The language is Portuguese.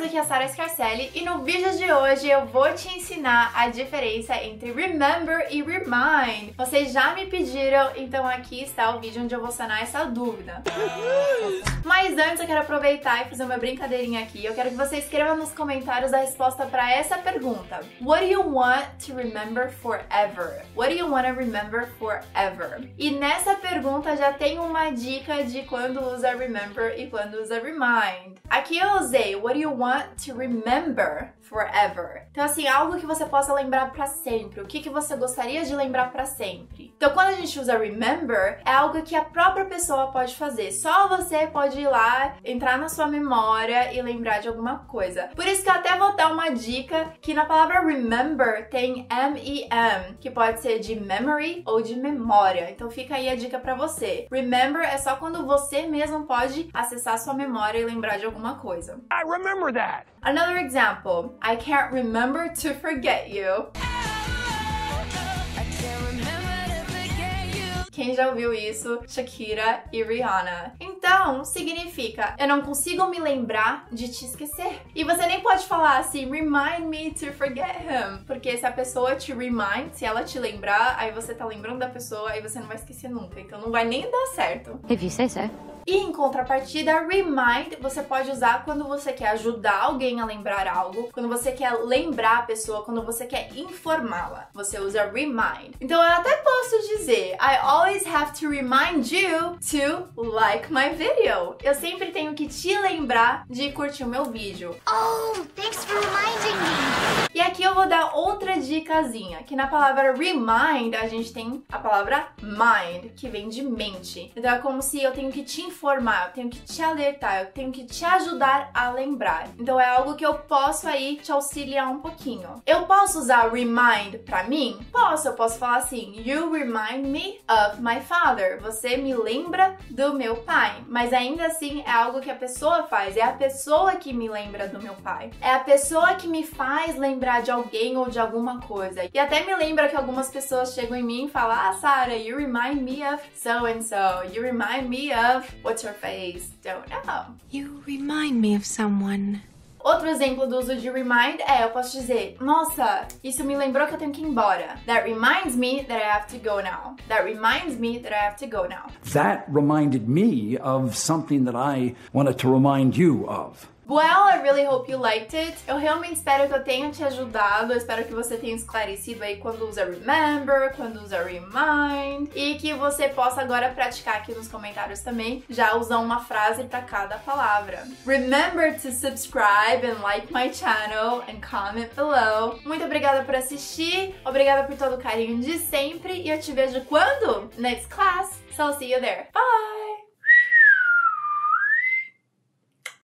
meninas, aqui é a Sara Scarcelli e no vídeo de hoje eu vou te ensinar a diferença entre remember e remind. Vocês já me pediram, então aqui está o vídeo onde eu vou sanar essa dúvida. Antes eu quero aproveitar e fazer uma brincadeirinha aqui. Eu quero que você escreva nos comentários a resposta para essa pergunta. What do you want to remember forever? What do you want to remember forever? E nessa pergunta já tem uma dica de quando usa remember e quando usa remind. Aqui eu usei what do you want to remember forever. Então assim, algo que você possa lembrar para sempre. O que que você gostaria de lembrar para sempre? Então quando a gente usa remember, é algo que a própria pessoa pode fazer. Só você pode ir lá, entrar na sua memória e lembrar de alguma coisa. Por isso que eu até vou dar uma dica que na palavra remember tem M-E-M, que pode ser de memory ou de memória. Então fica aí a dica para você. Remember é só quando você mesmo pode acessar sua memória e lembrar de alguma coisa. I remember that. Another example. I can't remember to forget you. Quem já ouviu isso? Shakira e Rihanna. Então, significa eu não consigo me lembrar de te esquecer. E você nem pode falar assim, remind me to forget him. Porque se a pessoa te remind, se ela te lembrar, aí você tá lembrando da pessoa, aí você não vai esquecer nunca. Então não vai nem dar certo. If you say so. E em contrapartida, remind você pode usar quando você quer ajudar alguém a lembrar algo, quando você quer lembrar a pessoa, quando você quer informá-la. Você usa remind. Então eu até posso dizer, I always have to remind you to like my video. Eu sempre tenho que te lembrar de curtir o meu vídeo. Oh, thanks for reminding me. E aqui eu vou dar outra dicasinha, que na palavra remind a gente tem a palavra mind, que vem de mente. Então é como se eu tenho que te informar, eu tenho que te alertar, eu tenho que te ajudar a lembrar. Então é algo que eu posso aí te auxiliar um pouquinho. Eu posso usar remind pra mim? Posso, eu posso falar assim: You remind me of my father. Você me lembra do meu pai. Mas ainda assim é algo que a pessoa faz, é a pessoa que me lembra do meu pai. É a pessoa que me faz lembrar de alguém ou de alguma coisa. E até me lembra que algumas pessoas chegam em mim e falam: Ah, Sarah, you remind me of so and so. You remind me of what's your face? Don't know. You remind me of someone. Outro exemplo do uso de remind é, eu posso dizer, nossa, isso me lembrou que eu tenho que ir embora. That reminds me that I have to go now. That reminds me that I have to go now. That reminded me of something that I wanted to remind you of. Well, I really hope you liked it. Eu realmente espero que eu tenha te ajudado. Eu espero que você tenha esclarecido aí quando usa remember, quando usa remind. E que você possa agora praticar aqui nos comentários também, já usar uma frase para cada palavra. Remember to subscribe and like my channel and comment below. Muito obrigada por assistir. Obrigada por todo o carinho de sempre. E eu te vejo quando? Next class. So I'll see you there. Bye!